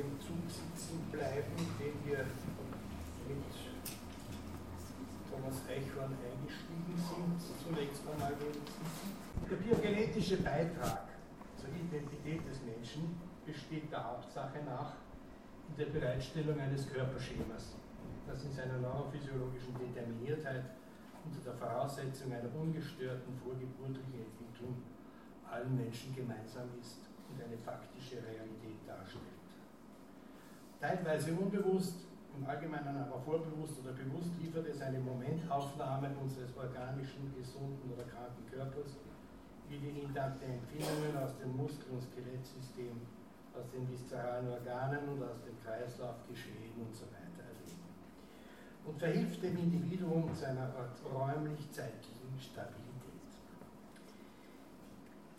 dem Zug sitzen bleiben, den wir mit Thomas Eichhorn eingestiegen sind, zunächst einmal wenigstens. Der biogenetische Beitrag zur Identität des Menschen besteht der Hauptsache nach in der Bereitstellung eines Körperschemas, das in seiner neurophysiologischen Determiniertheit unter der Voraussetzung einer ungestörten vorgeburtlichen Entwicklung allen Menschen gemeinsam ist und eine faktische Realität darstellt. Teilweise unbewusst, im Allgemeinen aber vorbewusst oder bewusst liefert es eine Momentaufnahme unseres organischen, gesunden oder kranken Körpers, wie wir intakte Empfindungen aus dem Muskel- und Skelettsystem, aus den viszeralen Organen und aus dem Kreislauf geschehen und so weiter erleben. Und verhilft dem Individuum zu einer räumlich-zeitlichen Stabilität.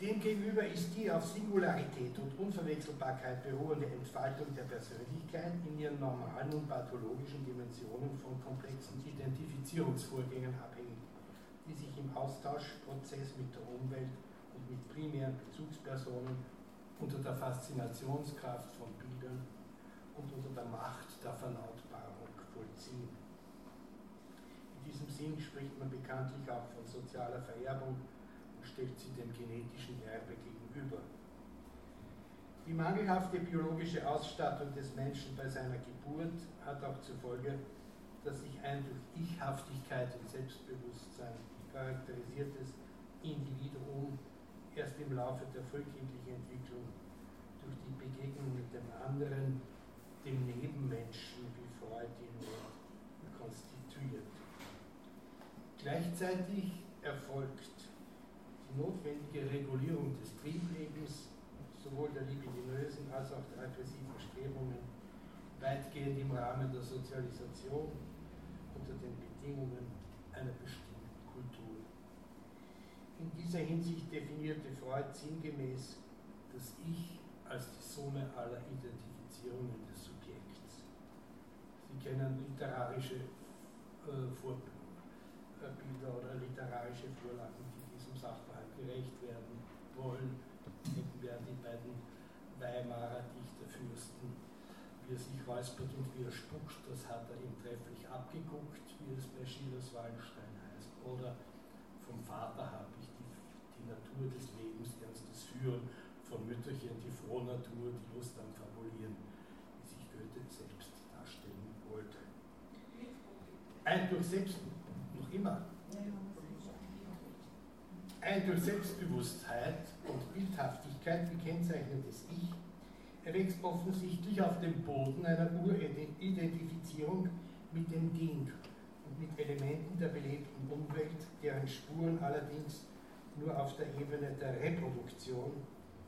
Demgegenüber ist die auf Singularität und Unverwechselbarkeit beruhende Entfaltung der Persönlichkeit in ihren normalen und pathologischen Dimensionen von komplexen Identifizierungsvorgängen abhängig, die sich im Austauschprozess mit der Umwelt und mit primären Bezugspersonen unter der Faszinationskraft von Bildern und unter der Macht der Verlautbarung vollziehen. In diesem Sinn spricht man bekanntlich auch von sozialer Vererbung stellt sie dem genetischen Erbe gegenüber. Die mangelhafte biologische Ausstattung des Menschen bei seiner Geburt hat auch zur Folge, dass sich ein durch Ichhaftigkeit und Selbstbewusstsein charakterisiertes Individuum erst im Laufe der frühkindlichen Entwicklung durch die Begegnung mit dem anderen, dem Nebenmenschen, wie Freud ihn nennt, konstituiert. Gleichzeitig erfolgt notwendige Regulierung des Trieblebens, sowohl der libidinösen als auch der aggressiven Strebungen, weitgehend im Rahmen der Sozialisation unter den Bedingungen einer bestimmten Kultur. In dieser Hinsicht definierte Freud sinngemäß das Ich als die Summe aller Identifizierungen des Subjekts. Sie kennen literarische äh, Vorbilder oder literarische Vorlagen, die diesem Sachverhalt gerecht werden wollen. Denken wir die beiden Weimarer Dichterfürsten, wie er sich räuspert und wie er spuckt, das hat er ihm trefflich abgeguckt, wie es bei Schillers Wallenstein heißt. Oder vom Vater habe ich die, die Natur des Lebens, das Führen von Mütterchen, die Frohnatur, die Lust am Fabulieren, wie sich Goethe selbst darstellen wollte. Ein durch Selbst, noch immer. Ein durch Selbstbewusstheit und Bildhaftigkeit gekennzeichnetes Ich erwächst offensichtlich auf dem Boden einer Uridentifizierung mit dem Ding und mit Elementen der belebten Umwelt, deren Spuren allerdings nur auf der Ebene der Reproduktion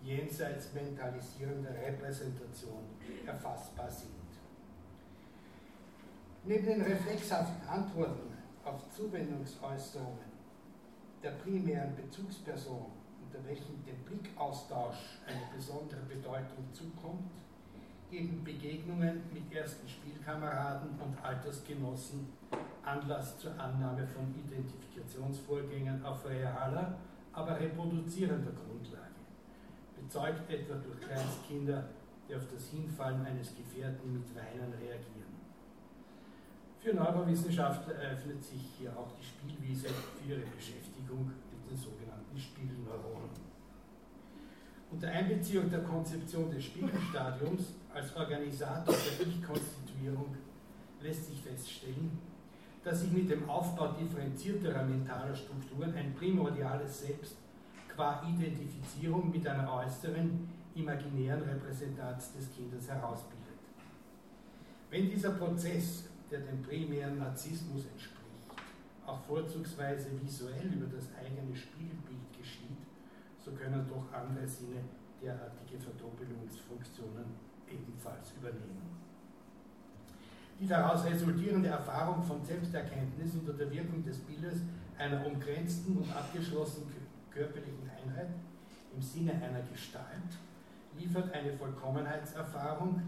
jenseits mentalisierender Repräsentation erfassbar sind. Neben den reflexhaften Antworten auf Zuwendungsäußerungen der primären Bezugsperson, unter welchen dem Blickaustausch eine besondere Bedeutung zukommt, geben Begegnungen mit ersten Spielkameraden und Altersgenossen Anlass zur Annahme von Identifikationsvorgängen auf realer, aber reproduzierender Grundlage, bezeugt etwa durch Kleinstkinder, die auf das Hinfallen eines Gefährten mit Weinen reagieren. Für Neurowissenschaftler eröffnet sich hier auch die Spielwiese für ihre Beschäftigung mit den sogenannten Spielneuronen. Unter Einbeziehung der Konzeption des Spiegelstadiums als Organisator der Ich-Konstituierung lässt sich feststellen, dass sich mit dem Aufbau differenzierterer mentaler Strukturen ein primordiales Selbst qua Identifizierung mit einer äußeren, imaginären Repräsentanz des Kindes herausbildet. Wenn dieser Prozess der dem primären Narzissmus entspricht, auch vorzugsweise visuell über das eigene Spiegelbild geschieht, so können doch andere Sinne derartige Verdoppelungsfunktionen ebenfalls übernehmen. Die daraus resultierende Erfahrung von Selbsterkenntnis unter der Wirkung des Bildes einer umgrenzten und abgeschlossenen körperlichen Einheit im Sinne einer Gestalt liefert eine Vollkommenheitserfahrung,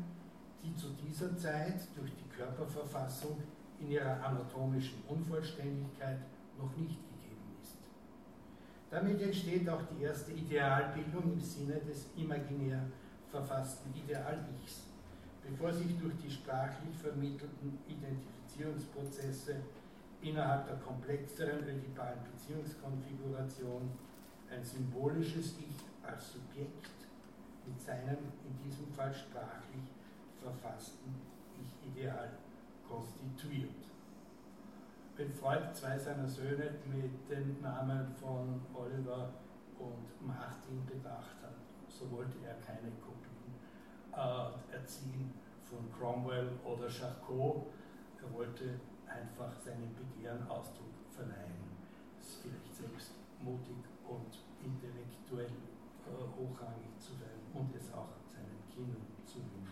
die zu dieser Zeit durch die Körperverfassung in ihrer anatomischen Unvollständigkeit noch nicht gegeben ist. Damit entsteht auch die erste Idealbildung im Sinne des imaginär verfassten Ideal-Ichs, bevor sich durch die sprachlich vermittelten Identifizierungsprozesse innerhalb der komplexeren ödipalen Beziehungskonfiguration ein symbolisches Ich als Subjekt mit seinem in diesem Fall sprachlich verfassten Ich-Ideal konstituiert. Wenn Freud zwei seiner Söhne mit den Namen von Oliver und Martin bedacht hat, so wollte er keine Kopien äh, erziehen von Cromwell oder Charcot. Er wollte einfach seinem Begehren Ausdruck verleihen. Das ist vielleicht selbst mutig und intellektuell äh, hochrangig zu sein und es auch seinen Kindern zu wünschen.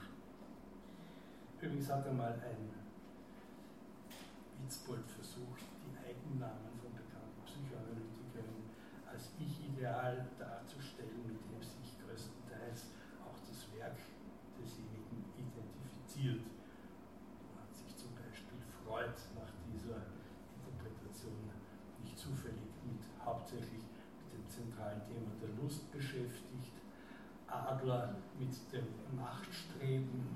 Übrigens hat er mal ein Witzbold versucht, die Eigennamen von bekannten Psychoanalytikern als Ich-Ideal darzustellen, mit dem sich größtenteils auch das Werk desjenigen identifiziert. Da hat sich zum Beispiel Freud nach dieser Interpretation nicht zufällig mit hauptsächlich mit dem zentralen Thema der Lust beschäftigt, Adler mit dem Machtstreben,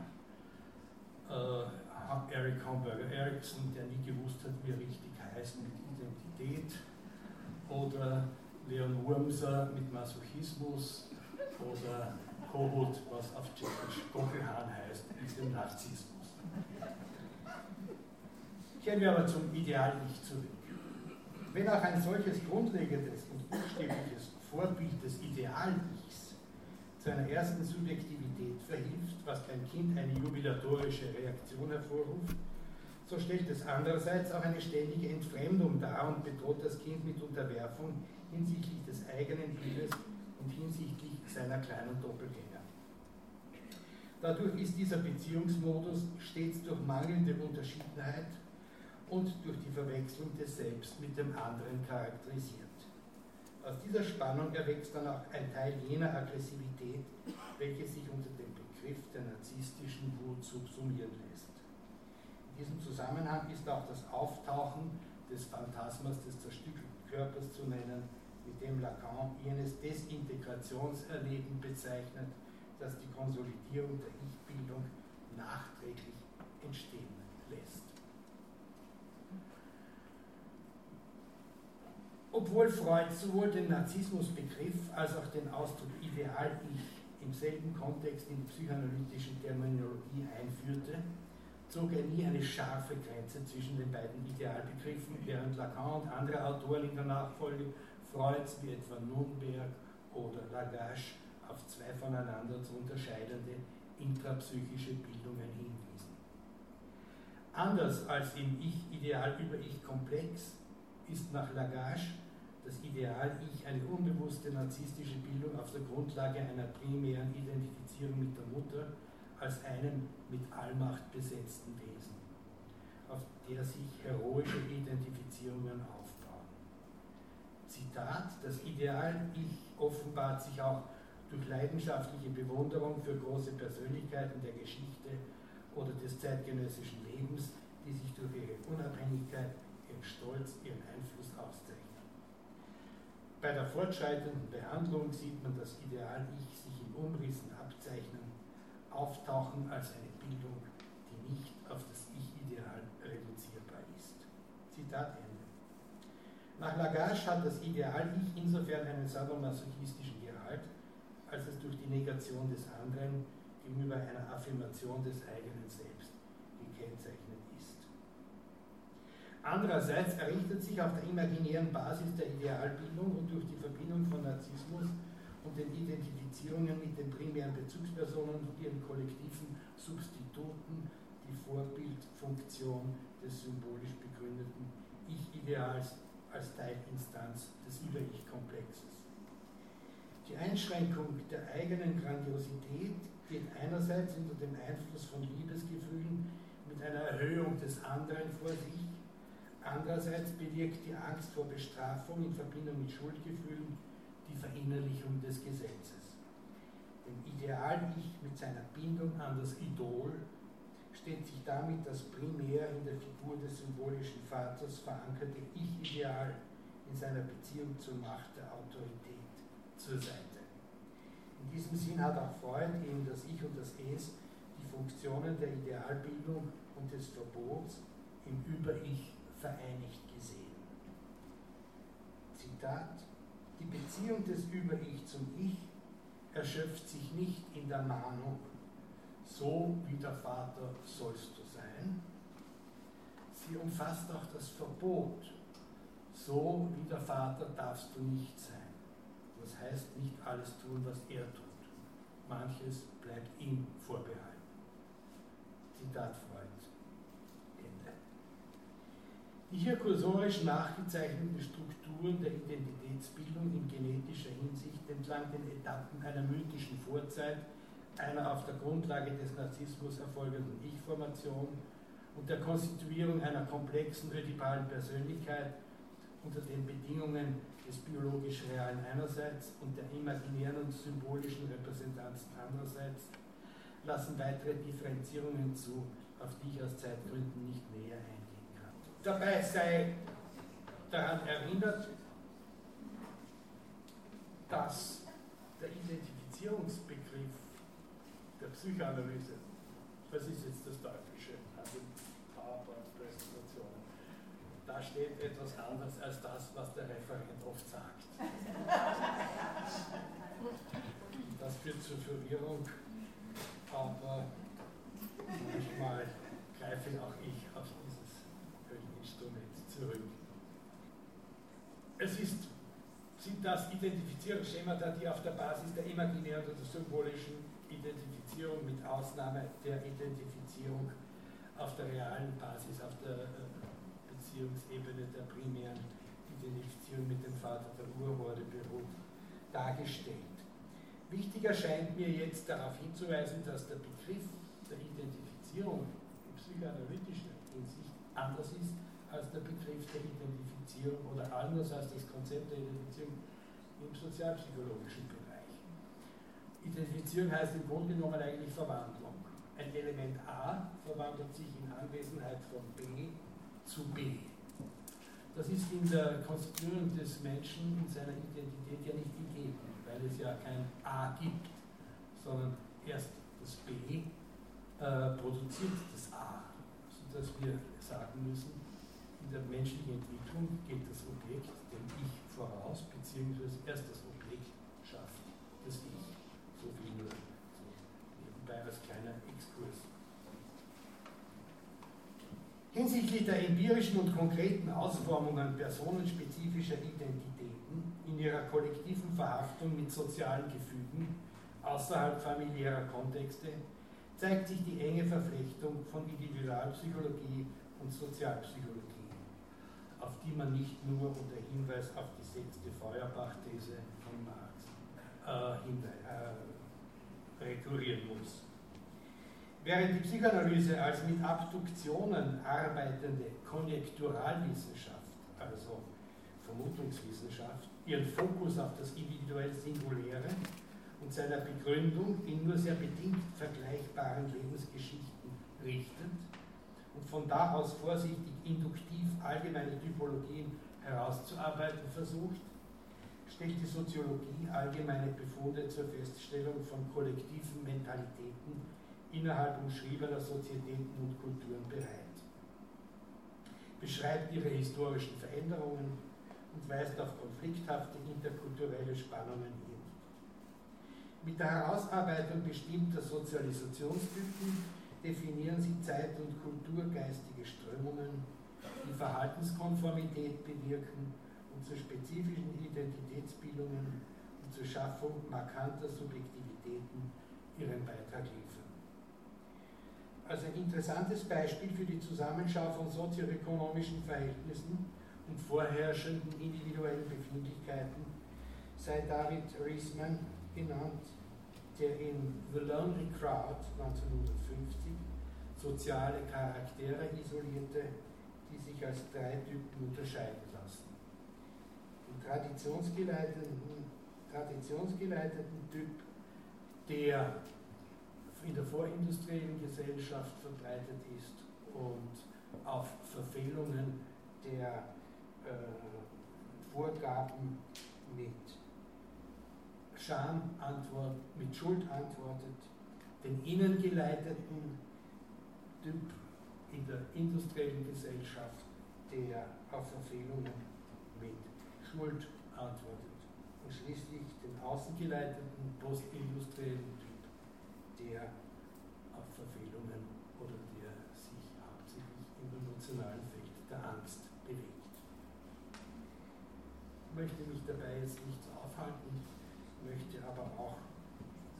äh, Eric Erickson, der nie gewusst hat, wie er richtig heißt, mit Identität, oder Leon Wurmser mit Masochismus, oder Kohut, was auf Tschechisch Gockelhahn heißt, mit dem Narzissmus. Kehren wir aber zum Ideal nicht zurück. Wenn auch ein solches grundlegendes und buchstäbliches Vorbild des Ideal-Ichs zu einer ersten Subjektivität verhilft, was beim Kind eine jubilatorische Reaktion hervorruft, so stellt es andererseits auch eine ständige Entfremdung dar und bedroht das Kind mit Unterwerfung hinsichtlich des eigenen Bildes und hinsichtlich seiner kleinen Doppelgänger. Dadurch ist dieser Beziehungsmodus stets durch mangelnde Unterschiedenheit und durch die Verwechslung des Selbst mit dem anderen charakterisiert. Aus dieser Spannung erwächst dann auch ein Teil jener Aggressivität, welche sich unter dem Begriff der narzisstischen Wut subsumieren lässt. In diesem Zusammenhang ist auch das Auftauchen des Phantasmas des zerstückelten Körpers zu nennen, mit dem Lacan jenes Desintegrationserleben bezeichnet, das die Konsolidierung der Ich-Bildung nachträglich entstehen lässt. Obwohl Freud sowohl den Narzissmusbegriff als auch den Ausdruck Ideal-Ich im selben Kontext in die psychoanalytische Terminologie einführte, zog er nie eine scharfe Grenze zwischen den beiden Idealbegriffen, während Lacan und andere Autoren in der Nachfolge Freuds wie etwa Nürnberg oder Lagache auf zwei voneinander zu unterscheidende intrapsychische Bildungen hinwiesen. Anders als im Ich-Ideal über Ich-Komplex ist nach Lagache das Ideal-Ich eine unbewusste narzisstische Bildung auf der Grundlage einer primären Identifizierung mit der Mutter als einem mit Allmacht besetzten Wesen, auf der sich heroische Identifizierungen aufbauen. Zitat, das Ideal-Ich offenbart sich auch durch leidenschaftliche Bewunderung für große Persönlichkeiten der Geschichte oder des zeitgenössischen Lebens, die sich durch ihre Unabhängigkeit, ihren Stolz, ihren Einfluss auszeichnen. Bei der fortschreitenden Behandlung sieht man das Ideal-Ich sich in Umrissen abzeichnen, auftauchen als eine Bildung, die nicht auf das Ich-Ideal reduzierbar ist. Zitat Ende. Nach Lagache hat das Ideal-Ich insofern einen sadomasochistischen Gehalt, als es durch die Negation des anderen gegenüber einer Affirmation des eigenen Selbst gekennzeichnet Andererseits errichtet sich auf der imaginären Basis der Idealbildung und durch die Verbindung von Narzissmus und den Identifizierungen mit den primären Bezugspersonen und ihren kollektiven Substituten die Vorbildfunktion des symbolisch begründeten Ich-Ideals als Teilinstanz des Über-Ich-Komplexes. Die Einschränkung der eigenen Grandiosität geht einerseits unter dem Einfluss von Liebesgefühlen mit einer Erhöhung des anderen vor sich Andererseits bewirkt die Angst vor Bestrafung in Verbindung mit Schuldgefühlen Verinnerlichung des Gesetzes. Dem Ideal-Ich mit seiner Bindung an das Idol stellt sich damit das primär in der Figur des symbolischen Vaters verankerte Ich-Ideal in seiner Beziehung zur Macht der Autorität zur Seite. In diesem Sinn hat auch Freud in das Ich und das Es die Funktionen der Idealbildung und des Verbots im Über-Ich vereinigt gesehen. Zitat, die Beziehung des Über-Ich zum Ich erschöpft sich nicht in der Mahnung, so wie der Vater sollst du sein. Sie umfasst auch das Verbot, so wie der Vater darfst du nicht sein. Das heißt nicht alles tun, was er tut. Manches bleibt ihm vorbehalten. Zitat Freud. Ende. Die hier kursorisch nachgezeichneten Strukturen der Identitätsbildung in genetischer Hinsicht entlang den Etappen einer mythischen Vorzeit, einer auf der Grundlage des Narzissmus erfolgenden Ich-Formation und der Konstituierung einer komplexen ödipalen Persönlichkeit unter den Bedingungen des biologisch Realen einerseits und der imaginären und symbolischen Repräsentanzen andererseits, lassen weitere Differenzierungen zu, auf die ich aus Zeitgründen nicht näher kann. Dabei sei daran erinnert, dass der Identifizierungsbegriff der Psychoanalyse, was ist jetzt das Deutsche an den PowerPoint-Präsentationen, da steht etwas anderes als das, was der Referent oft sagt. Das führt zur Verwirrung, aber manchmal greife auch ich Instrument zurück. Es ist, sind das Identifizierungsschemata, die auf der Basis der imaginären oder symbolischen Identifizierung mit Ausnahme der Identifizierung auf der realen Basis, auf der äh, Beziehungsebene der primären Identifizierung mit dem Vater der Urhorde beruht, dargestellt. Wichtig erscheint mir jetzt darauf hinzuweisen, dass der Begriff der Identifizierung in psychoanalytischer Hinsicht anders ist als der Begriff der Identifizierung oder anders als das Konzept der Identifizierung im sozialpsychologischen Bereich. Identifizierung heißt im Grunde genommen eigentlich Verwandlung. Ein Element A verwandelt sich in Anwesenheit von B zu B. Das ist in der Konstituierung des Menschen in seiner Identität ja nicht gegeben, weil es ja kein A gibt, sondern erst das B äh, produziert das A, sodass wir sagen müssen, in der menschlichen Entwicklung geht das Objekt dem Ich voraus, beziehungsweise erst das Objekt schafft das Ich. So viel nur so nebenbei als kleiner Exkurs. Hinsichtlich der empirischen und konkreten Ausformungen personenspezifischer Identitäten in ihrer kollektiven Verhaftung mit sozialen Gefügen außerhalb familiärer Kontexte zeigt sich die enge Verflechtung von Individualpsychologie und Sozialpsychologie, auf die man nicht nur unter Hinweis auf die sechste Feuerbach-These von Marx äh, äh, rekurrieren muss. Während die Psychoanalyse als mit Abduktionen arbeitende Konjekturalwissenschaft, also Vermutungswissenschaft, ihren Fokus auf das individuell Singuläre und seiner Begründung in nur sehr bedingt vergleichbaren Lebensgeschichten richtet und von da aus vorsichtig induktiv allgemeine Typologien herauszuarbeiten versucht, stellt die Soziologie allgemeine Befunde zur Feststellung von kollektiven Mentalitäten innerhalb umschriebener Sozietäten und Kulturen bereit, beschreibt ihre historischen Veränderungen und weist auf konflikthafte interkulturelle Spannungen hin. Mit der Herausarbeitung bestimmter Sozialisationstypen definieren sie zeit- und kulturgeistige Strömungen, die Verhaltenskonformität bewirken und zu spezifischen Identitätsbildungen und zur Schaffung markanter Subjektivitäten ihren Beitrag liefern. Als ein interessantes Beispiel für die Zusammenschau von sozioökonomischen Verhältnissen und vorherrschenden individuellen Befindlichkeiten sei David Riesman genannt, der in The Lonely Crowd 1950 soziale Charaktere isolierte, die sich als drei Typen unterscheiden lassen. Den traditionsgeleiteten, traditionsgeleiteten Typ, der in der vorindustriellen Gesellschaft verbreitet ist und auf Verfehlungen der äh, Vorgaben mit Scham mit Schuld antwortet, den innen geleiteten Typ in der industriellen Gesellschaft, der auf Verfehlungen mit Schuld antwortet. Und schließlich den außengeleiteten postindustriellen Typ, der auf Verfehlungen oder der sich hauptsächlich im emotionalen Feld der Angst bewegt. Ich möchte mich dabei jetzt nicht aufhalten, möchte aber auch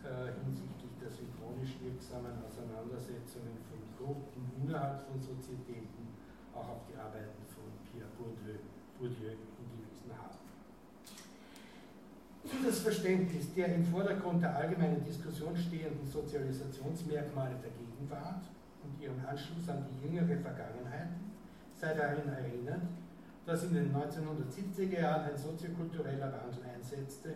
äh, hinsichtlich der synchronisch wirksamen Auseinandersetzungen von Gruppen innerhalb von Sozietäten auch auf die Arbeiten von Pierre Bourdieu, Bourdieu hingewiesen haben. Für das Verständnis der im Vordergrund der allgemeinen Diskussion stehenden Sozialisationsmerkmale der Gegenwart und ihren Anschluss an die jüngere Vergangenheit sei darin erinnert, dass in den 1970er Jahren ein soziokultureller Wandel einsetzte,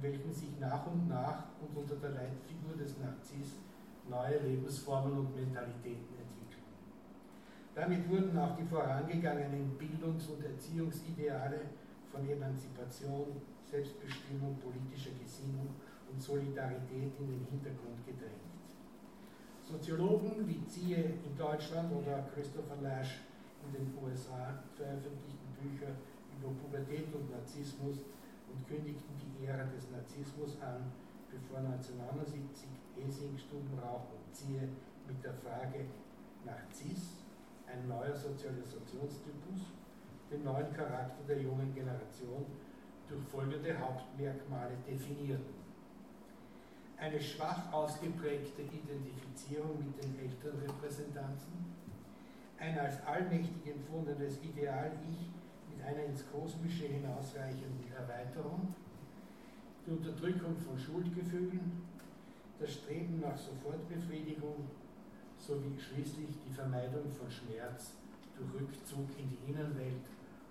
in welchem sich nach und nach und unter der Leitfigur des Narziss neue Lebensformen und Mentalitäten entwickeln. Damit wurden auch die vorangegangenen Bildungs- und Erziehungsideale von Emanzipation, Selbstbestimmung, politischer Gesinnung und Solidarität in den Hintergrund gedrängt. Soziologen wie Ziehe in Deutschland oder Christopher Lash in den USA veröffentlichten Bücher über Pubertät und Narzissmus und kündigten die Ära des Narzissmus an, bevor 1979 Hesing, Stubenrauch und Ziehe mit der Frage nach CIS, ein neuer Sozialisationstypus, den neuen Charakter der jungen Generation durch folgende Hauptmerkmale definierten. Eine schwach ausgeprägte Identifizierung mit den Elternrepräsentanten, ein als allmächtig empfundenes Ideal-Ich mit einer ins Kosmische hinausreichenden Erweiterung, die Unterdrückung von Schuldgefühlen, das Streben nach Sofortbefriedigung sowie schließlich die Vermeidung von Schmerz durch Rückzug in die Innenwelt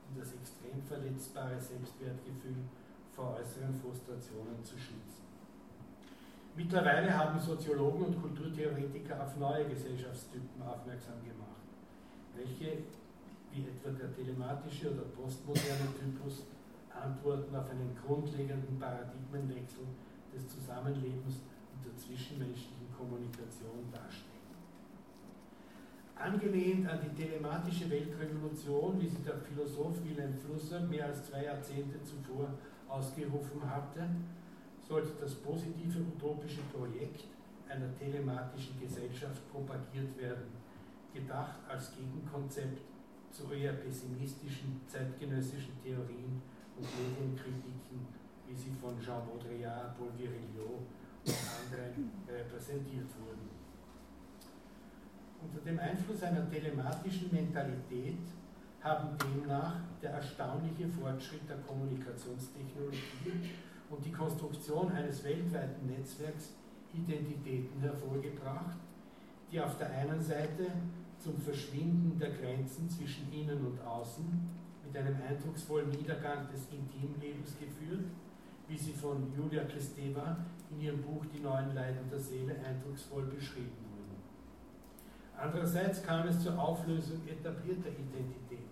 und das extrem verletzbare Selbstwertgefühl vor äußeren Frustrationen zu schützen. Mittlerweile haben Soziologen und Kulturtheoretiker auf neue Gesellschaftstypen aufmerksam gemacht, welche, wie etwa der telematische oder postmoderne Typus, Antworten auf einen grundlegenden Paradigmenwechsel des Zusammenlebens und der zwischenmenschlichen Kommunikation darstellen. Angelehnt an die telematische Weltrevolution, wie sie der Philosoph Wilhelm Flusser mehr als zwei Jahrzehnte zuvor ausgerufen hatte, sollte das positive utopische Projekt einer telematischen Gesellschaft propagiert werden, gedacht als Gegenkonzept zu eher pessimistischen zeitgenössischen Theorien und Medienkritiken, wie sie von Jean Baudrillard, Paul Virilio und anderen repräsentiert wurden. Unter dem Einfluss einer telematischen Mentalität haben demnach der erstaunliche Fortschritt der Kommunikationstechnologie und die Konstruktion eines weltweiten Netzwerks Identitäten hervorgebracht, die auf der einen Seite zum Verschwinden der Grenzen zwischen innen und außen mit einem eindrucksvollen Niedergang des Intimlebens geführt, wie sie von Julia Kristeva in ihrem Buch Die neuen Leiden der Seele eindrucksvoll beschrieben wurden. Andererseits kam es zur Auflösung etablierter Identitäten.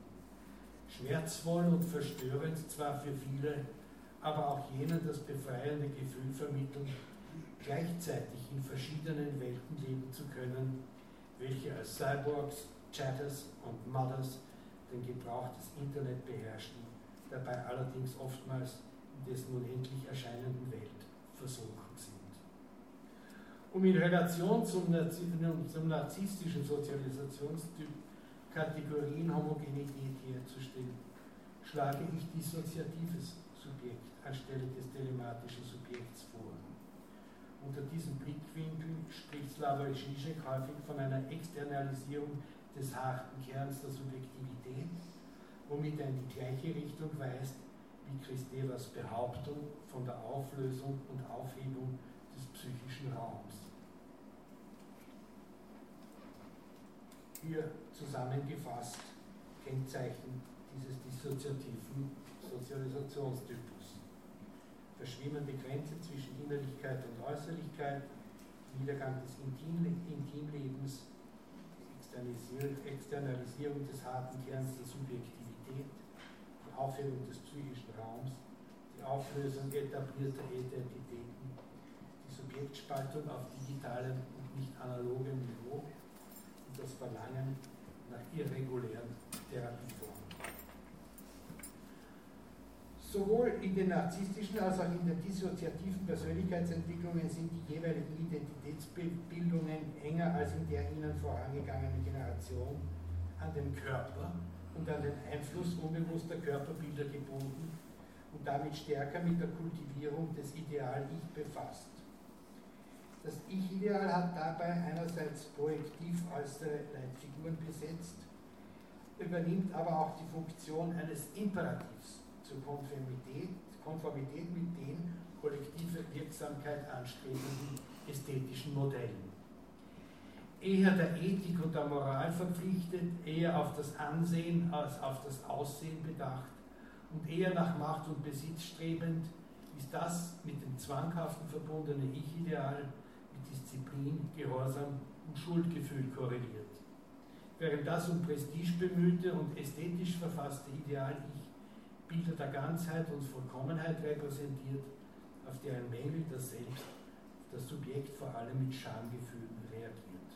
Schmerzvoll und verstörend zwar für viele, aber auch jenen das befreiende Gefühl vermitteln, gleichzeitig in verschiedenen Welten leben zu können, welche als Cyborgs, Chatters und Mothers den Gebrauch des Internet beherrschten, dabei allerdings oftmals in dessen unendlich erscheinenden Welt versunken sind. Um in Relation zum, zum narzisstischen Sozialisationstyp Kategorien Homogenität herzustellen, schlage ich dissoziatives Subjekt anstelle des telematischen Subjekts vor. Unter diesem Blickwinkel spricht Slavoj Žižek häufig von einer Externalisierung des harten Kerns der Subjektivität, womit er in die gleiche Richtung weist wie Christevas Behauptung von der Auflösung und Aufhebung des psychischen Raums. Hier zusammengefasst Kennzeichen dieses dissoziativen Sozialisationstypus. Verschwimmende Grenze zwischen Innerlichkeit und Äußerlichkeit, Niedergang des Intimlebens, Externalisierung des harten Kerns der Subjektivität, die Aufhebung des psychischen Raums, die Auflösung etablierter Identitäten, die Subjektspaltung auf digitalem und nicht analogem Niveau und das Verlangen nach irregulären Therapieformen. Sowohl in den narzisstischen als auch in den dissoziativen Persönlichkeitsentwicklungen sind die jeweiligen Identitätsbildungen enger als in der ihnen vorangegangenen Generation an den Körper und an den Einfluss unbewusster Körperbilder gebunden und damit stärker mit der Kultivierung des Ideal-Ich befasst. Das Ich-Ideal hat dabei einerseits projektiv äußere Leitfiguren besetzt, übernimmt aber auch die Funktion eines Imperativs zur Konformität, Konformität mit den kollektive Wirksamkeit anstrebenden ästhetischen Modellen. Eher der Ethik und der Moral verpflichtet, eher auf das Ansehen als auf das Aussehen bedacht und eher nach Macht und Besitz strebend, ist das mit dem zwanghaften verbundene Ich-Ideal mit Disziplin, Gehorsam und Schuldgefühl korreliert. Während das um Prestige bemühte und ästhetisch verfasste Ideal-Ich Bilder der Ganzheit und Vollkommenheit repräsentiert, auf deren Mängel das Selbst, das Subjekt vor allem mit Schamgefühlen reagiert.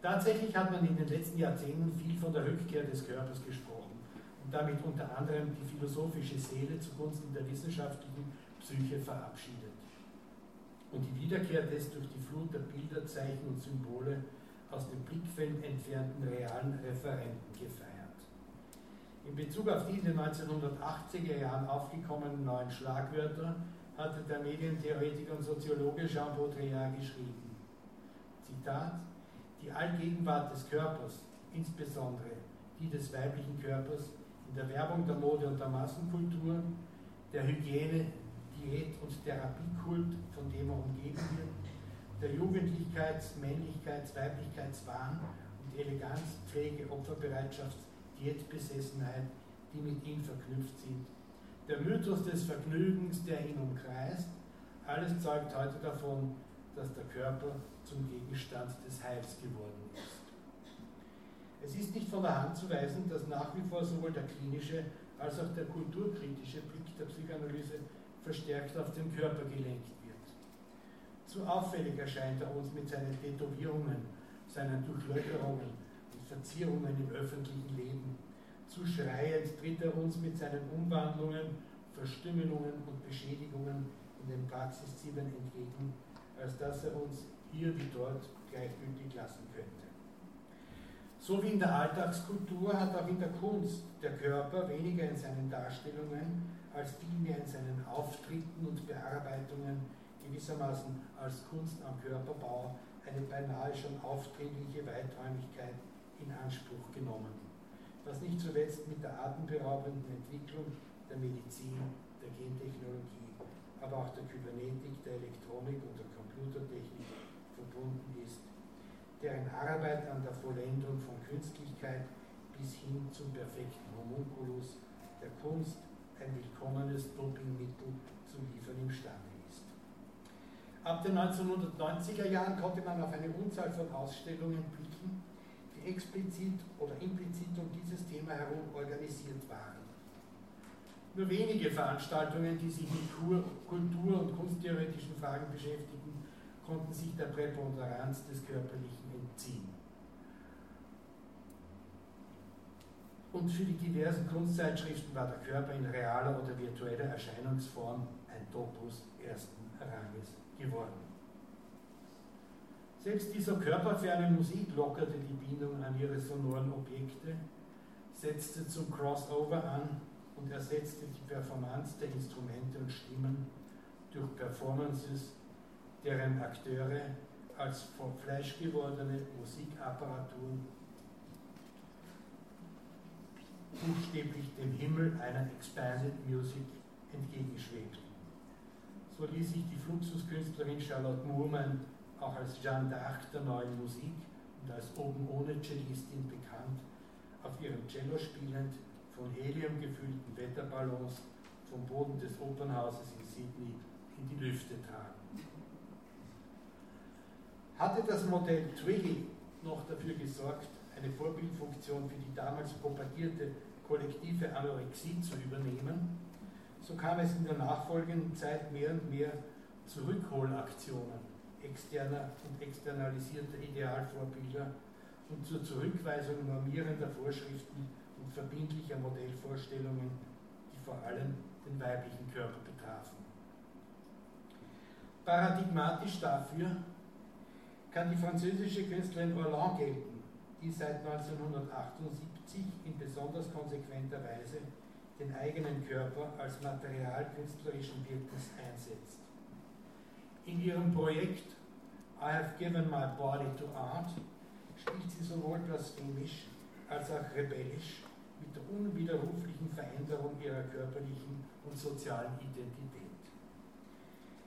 Tatsächlich hat man in den letzten Jahrzehnten viel von der Rückkehr des Körpers gesprochen und damit unter anderem die philosophische Seele zugunsten der wissenschaftlichen Psyche verabschiedet. Und die Wiederkehr des durch die Flut der Bilder, Zeichen und Symbole aus dem Blickfeld entfernten realen Referenten gefeiert. In Bezug auf die in den 1980er Jahren aufgekommenen neuen Schlagwörter hatte der Medientheoretiker und Soziologe Jean Baudrillard geschrieben. Zitat: Die Allgegenwart des Körpers, insbesondere die des weiblichen Körpers, in der Werbung der Mode und der Massenkultur, der Hygiene, Diät und Therapiekult, von dem er umgeben wird, der Jugendlichkeits-, Männlichkeits-, Weiblichkeitswahn und Eleganz, Pflege, Opferbereitschaft Diätbesessenheit, die mit ihm verknüpft sind. Der Mythos des Vergnügens, der ihn umkreist, alles zeugt heute davon, dass der Körper zum Gegenstand des Heils geworden ist. Es ist nicht von der Hand zu weisen, dass nach wie vor sowohl der klinische als auch der kulturkritische Blick der Psychoanalyse verstärkt auf den Körper gelenkt wird. Zu auffällig erscheint er uns mit seinen Tätowierungen, seinen Durchlöcherungen, Verzierungen im öffentlichen Leben. Zu schreiend tritt er uns mit seinen Umwandlungen, Verstümmelungen und Beschädigungen in den Praxiszimmern entgegen, als dass er uns hier wie dort gleichgültig lassen könnte. So wie in der Alltagskultur hat auch in der Kunst der Körper weniger in seinen Darstellungen als vielmehr in seinen Auftritten und Bearbeitungen gewissermaßen als Kunst am Körperbau eine beinahe schon aufdringliche Weiträumigkeit in Anspruch genommen, was nicht zuletzt mit der atemberaubenden Entwicklung der Medizin, der Gentechnologie, aber auch der Kybernetik, der Elektronik und der Computertechnik verbunden ist, deren Arbeit an der Vollendung von Künstlichkeit bis hin zum perfekten Homunculus der Kunst ein willkommenes Dopingmittel zu liefern imstande ist. Ab den 1990er Jahren konnte man auf eine Unzahl von Ausstellungen blicken, explizit oder implizit um dieses Thema herum organisiert waren. Nur wenige Veranstaltungen, die sich mit Kultur- und kunsttheoretischen Fragen beschäftigen, konnten sich der Präponderanz des Körperlichen entziehen. Und für die diversen Kunstzeitschriften war der Körper in realer oder virtueller Erscheinungsform ein Topos ersten Ranges geworden. Selbst dieser körperferne Musik lockerte die Bindung an ihre sonoren Objekte, setzte zum Crossover an und ersetzte die Performance der Instrumente und Stimmen durch Performances, deren Akteure als vom Fleisch gewordene Musikapparaturen buchstäblich dem Himmel einer Expanded Music entgegenschwebten. So ließ sich die Fluxuskünstlerin Charlotte Moorman auch als Jeanne d'Arc der neuen Musik und als oben ohne Cellistin bekannt, auf ihrem Cello spielend von Helium gefüllten Wetterballons vom Boden des Opernhauses in Sydney in die Lüfte tragen. Hatte das Modell Twiggy noch dafür gesorgt, eine Vorbildfunktion für die damals propagierte kollektive Anorexie zu übernehmen, so kam es in der nachfolgenden Zeit mehr und mehr zu Rückholaktionen externer und externalisierter Idealvorbilder und zur Zurückweisung normierender Vorschriften und verbindlicher Modellvorstellungen, die vor allem den weiblichen Körper betrafen. Paradigmatisch dafür kann die französische Künstlerin Orlan gelten, die seit 1978 in besonders konsequenter Weise den eigenen Körper als Material künstlerischen Wirkens einsetzt. In ihrem Projekt I have given my body to art spielt sie sowohl blasphemisch als auch rebellisch mit der unwiderruflichen Veränderung ihrer körperlichen und sozialen Identität.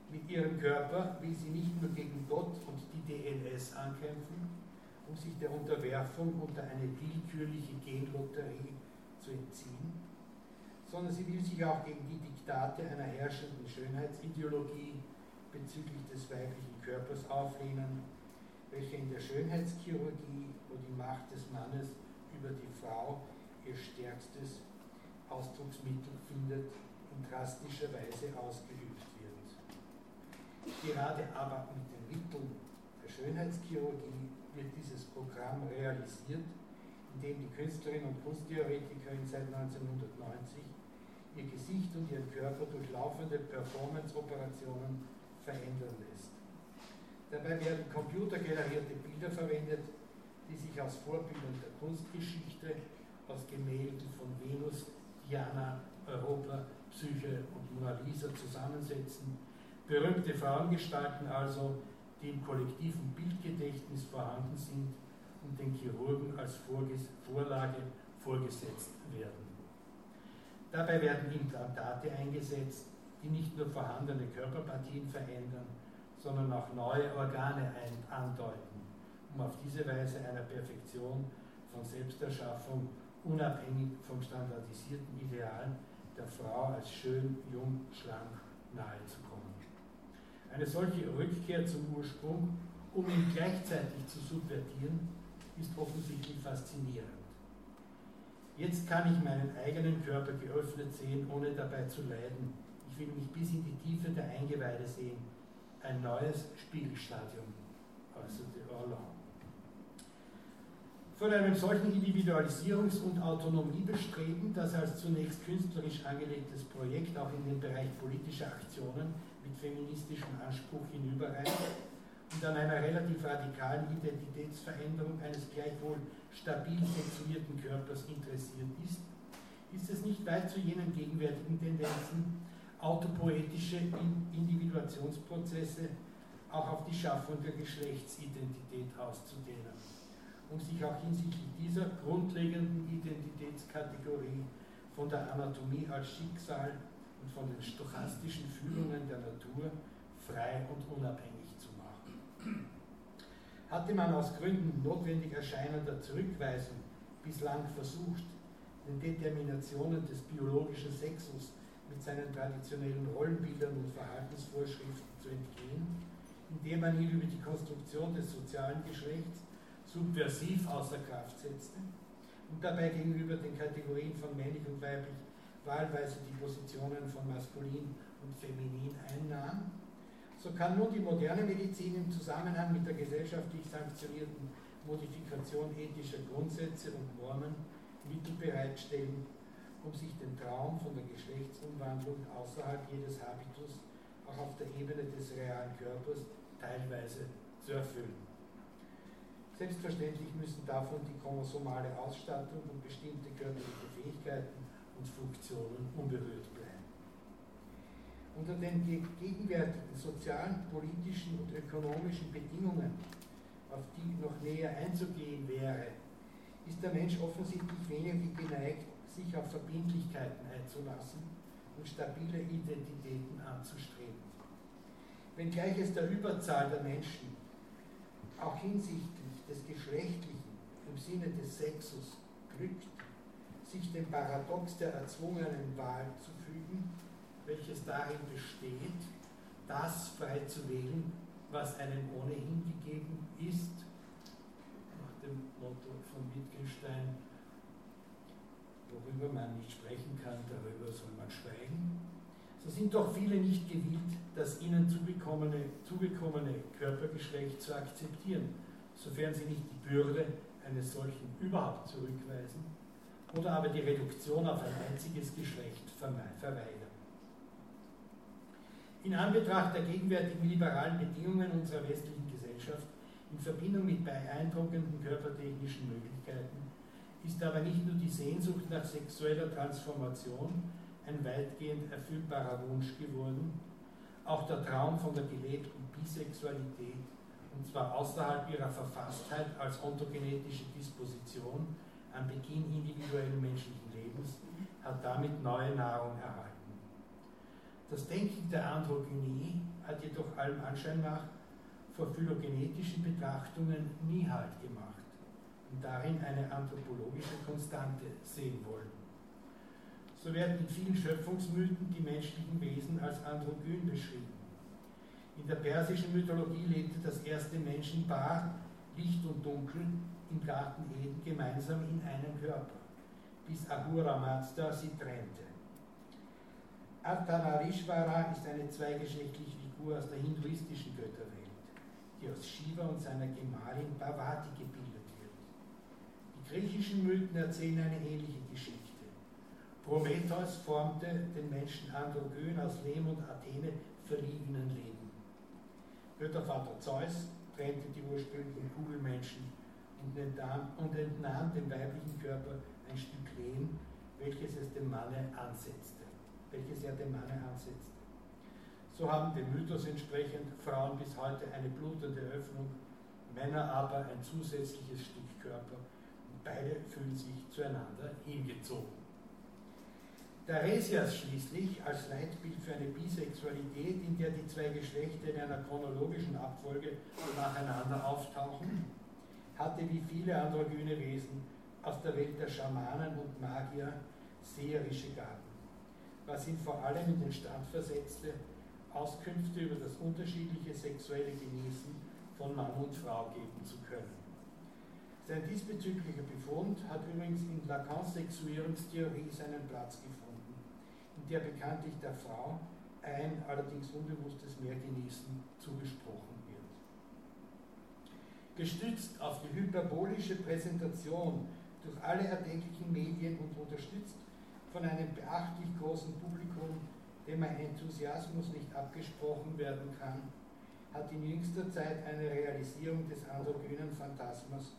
Mit ihrem Körper will sie nicht nur gegen Gott und die DNS ankämpfen, um sich der Unterwerfung unter eine willkürliche Genlotterie zu entziehen, sondern sie will sich auch gegen die Diktate einer herrschenden Schönheitsideologie bezüglich des weiblichen Körpers auflehnen, welche in der Schönheitschirurgie, wo die Macht des Mannes über die Frau ihr stärkstes Ausdrucksmittel findet, in drastischer Weise ausgeübt wird. Gerade aber mit den Mitteln der Schönheitschirurgie wird dieses Programm realisiert, indem die Künstlerin und Kunsttheoretikerin seit 1990 ihr Gesicht und ihren Körper durch laufende Performance-Operationen verändern lässt. Dabei werden computergenerierte Bilder verwendet, die sich aus Vorbildern der Kunstgeschichte, aus Gemälden von Venus, Diana, Europa, Psyche und Mona Lisa zusammensetzen. Berühmte Frauengestalten also, die im kollektiven Bildgedächtnis vorhanden sind und den Chirurgen als Vorlage vorgesetzt werden. Dabei werden Implantate eingesetzt, die nicht nur vorhandene Körperpartien verändern, sondern auch neue Organe andeuten, um auf diese Weise einer Perfektion von Selbsterschaffung unabhängig vom standardisierten Ideal der Frau als schön, jung, schlank nahezukommen. Eine solche Rückkehr zum Ursprung, um ihn gleichzeitig zu subvertieren, ist offensichtlich faszinierend. Jetzt kann ich meinen eigenen Körper geöffnet sehen, ohne dabei zu leiden. Will mich bis in die Tiefe der Eingeweide sehen. Ein neues Spiegelstadium, äußerte Orlan. Von einem solchen Individualisierungs- und Autonomiebestreben, das als zunächst künstlerisch angelegtes Projekt auch in den Bereich politischer Aktionen mit feministischem Anspruch hinüberreicht und an einer relativ radikalen Identitätsveränderung eines gleichwohl stabil sexuierten Körpers interessiert ist, ist es nicht weit zu jenen gegenwärtigen Tendenzen, autopoetische Individuationsprozesse auch auf die Schaffung der Geschlechtsidentität auszudehnen um sich auch hinsichtlich dieser grundlegenden Identitätskategorie von der Anatomie als Schicksal und von den stochastischen Führungen der Natur frei und unabhängig zu machen. Hatte man aus Gründen notwendig erscheinender Zurückweisung bislang versucht, den Determinationen des biologischen Sexus mit seinen traditionellen Rollenbildern und Verhaltensvorschriften zu entgehen, indem man ihn über die Konstruktion des sozialen Geschlechts subversiv außer Kraft setzte und dabei gegenüber den Kategorien von männlich und weiblich wahlweise die Positionen von maskulin und feminin einnahm, so kann nun die moderne Medizin im Zusammenhang mit der gesellschaftlich sanktionierten Modifikation ethischer Grundsätze und Normen Mittel bereitstellen, um sich den Traum von der Geschlechtsumwandlung außerhalb jedes Habitus auch auf der Ebene des realen Körpers teilweise zu erfüllen. Selbstverständlich müssen davon die chromosomale Ausstattung und bestimmte körperliche Fähigkeiten und Funktionen unberührt bleiben. Unter den gegenwärtigen sozialen, politischen und ökonomischen Bedingungen, auf die noch näher einzugehen wäre, ist der Mensch offensichtlich weniger geneigt, sich auf Verbindlichkeiten einzulassen und stabile Identitäten anzustreben. Wenngleich es der Überzahl der Menschen auch hinsichtlich des Geschlechtlichen im Sinne des Sexus glückt, sich dem Paradox der erzwungenen Wahl zu fügen, welches darin besteht, das frei zu wählen, was einem ohnehin gegeben ist, nach dem Motto von Wittgenstein, worüber man nicht sprechen kann, darüber soll man schweigen, so sind doch viele nicht gewillt, das ihnen zugekommene, zugekommene Körpergeschlecht zu akzeptieren, sofern sie nicht die Bürde eines solchen überhaupt zurückweisen oder aber die Reduktion auf ein einziges Geschlecht verweigern. In Anbetracht der gegenwärtigen liberalen Bedingungen unserer westlichen Gesellschaft in Verbindung mit beeindruckenden körpertechnischen Möglichkeiten ist aber nicht nur die Sehnsucht nach sexueller Transformation ein weitgehend erfüllbarer Wunsch geworden, auch der Traum von der gelebten Bisexualität, und zwar außerhalb ihrer Verfasstheit als ontogenetische Disposition am Beginn individuellen menschlichen Lebens, hat damit neue Nahrung erhalten. Das Denken der Androgynie hat jedoch allem Anschein nach vor phylogenetischen Betrachtungen nie Halt gemacht und darin eine anthropologische Konstante sehen wollen. So werden in vielen Schöpfungsmythen die menschlichen Wesen als androgyn beschrieben. In der persischen Mythologie lebte das erste Menschenpaar, Licht und Dunkel, im Garten Eden gemeinsam in einem Körper, bis Ahura Mazda sie trennte. Artanarishvara ist eine zweigeschlechtliche Figur aus der hinduistischen Götterwelt, die aus Shiva und seiner Gemahlin Bhavati gebildet griechischen Mythen erzählen eine ähnliche Geschichte. Prometheus formte den Menschen androgyn aus Lehm und Athene verliehenen Leben. Göttervater Zeus trennte die ursprünglichen Kugelmenschen und entnahm, dem weiblichen Körper ein Stück Lehm, welches es dem Manne ansetzte welches er dem Manne ansetzte. So haben dem Mythos entsprechend Frauen bis heute eine blutende Öffnung, Männer aber ein zusätzliches Stück Körper beide fühlen sich zueinander hingezogen. Theresias schließlich als Leitbild für eine Bisexualität, in der die zwei Geschlechter in einer chronologischen Abfolge nacheinander auftauchen, hatte wie viele androgyne Wesen aus der Welt der Schamanen und Magier seherische Gaben was ihn vor allem in den Stand versetzte, Auskünfte über das unterschiedliche sexuelle Genießen von Mann und Frau geben zu können. Sein diesbezüglicher Befund hat übrigens in Lacans Sexuierungstheorie seinen Platz gefunden, in der bekanntlich der Frau ein allerdings unbewusstes Mehrgenießen zugesprochen wird. Gestützt auf die hyperbolische Präsentation durch alle erdenklichen Medien und unterstützt von einem beachtlich großen Publikum, dem ein Enthusiasmus nicht abgesprochen werden kann, hat in jüngster Zeit eine Realisierung des androgynen Phantasmas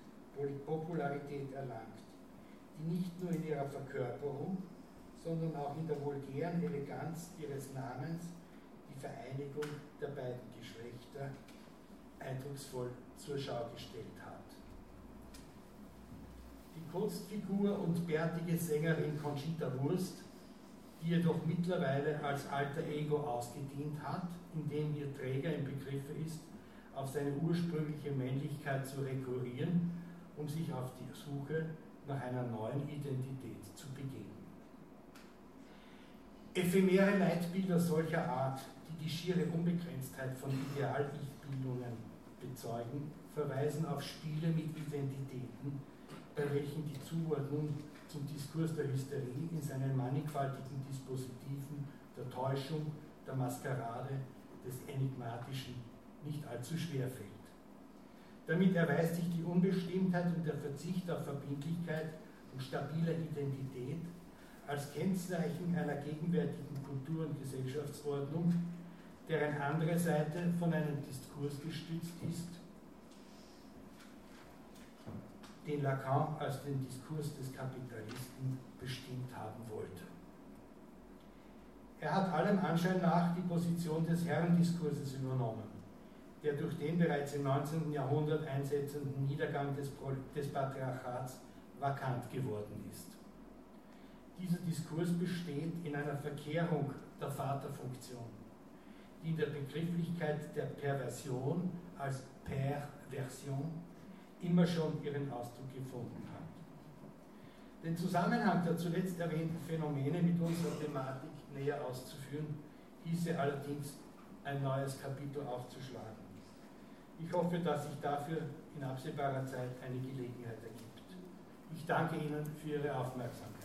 Popularität erlangt, die nicht nur in ihrer Verkörperung, sondern auch in der vulgären Eleganz ihres Namens die Vereinigung der beiden Geschlechter eindrucksvoll zur Schau gestellt hat. Kunstfigur und bärtige Sängerin Conchita Wurst, die jedoch mittlerweile als alter Ego ausgedient hat, indem ihr Träger im Begriff ist, auf seine ursprüngliche Männlichkeit zu rekurrieren, um sich auf die Suche nach einer neuen Identität zu begeben. Ephemere Leitbilder solcher Art, die die schiere Unbegrenztheit von Ideal-Ich-Bildungen bezeugen, verweisen auf Spiele mit Identitäten, bei welchen die Zuordnung zum Diskurs der Hysterie in seinen mannigfaltigen Dispositiven der Täuschung, der Maskerade, des Enigmatischen nicht allzu schwer fällt. Damit erweist sich die Unbestimmtheit und der Verzicht auf Verbindlichkeit und stabiler Identität als Kennzeichen einer gegenwärtigen Kultur- und Gesellschaftsordnung, deren andere Seite von einem Diskurs gestützt ist, den Lacan als den Diskurs des Kapitalisten bestimmt haben wollte. Er hat allem Anschein nach die Position des Herrendiskurses übernommen, der durch den bereits im 19. Jahrhundert einsetzenden Niedergang des, des Patriarchats vakant geworden ist. Dieser Diskurs besteht in einer Verkehrung der Vaterfunktion, die in der Begrifflichkeit der Perversion als Perversion immer schon ihren Ausdruck gefunden hat. Den Zusammenhang der zuletzt erwähnten Phänomene mit unserer Thematik näher auszuführen, hieße allerdings ein neues Kapitel aufzuschlagen. Ich hoffe, dass sich dafür in absehbarer Zeit eine Gelegenheit ergibt. Ich danke Ihnen für Ihre Aufmerksamkeit.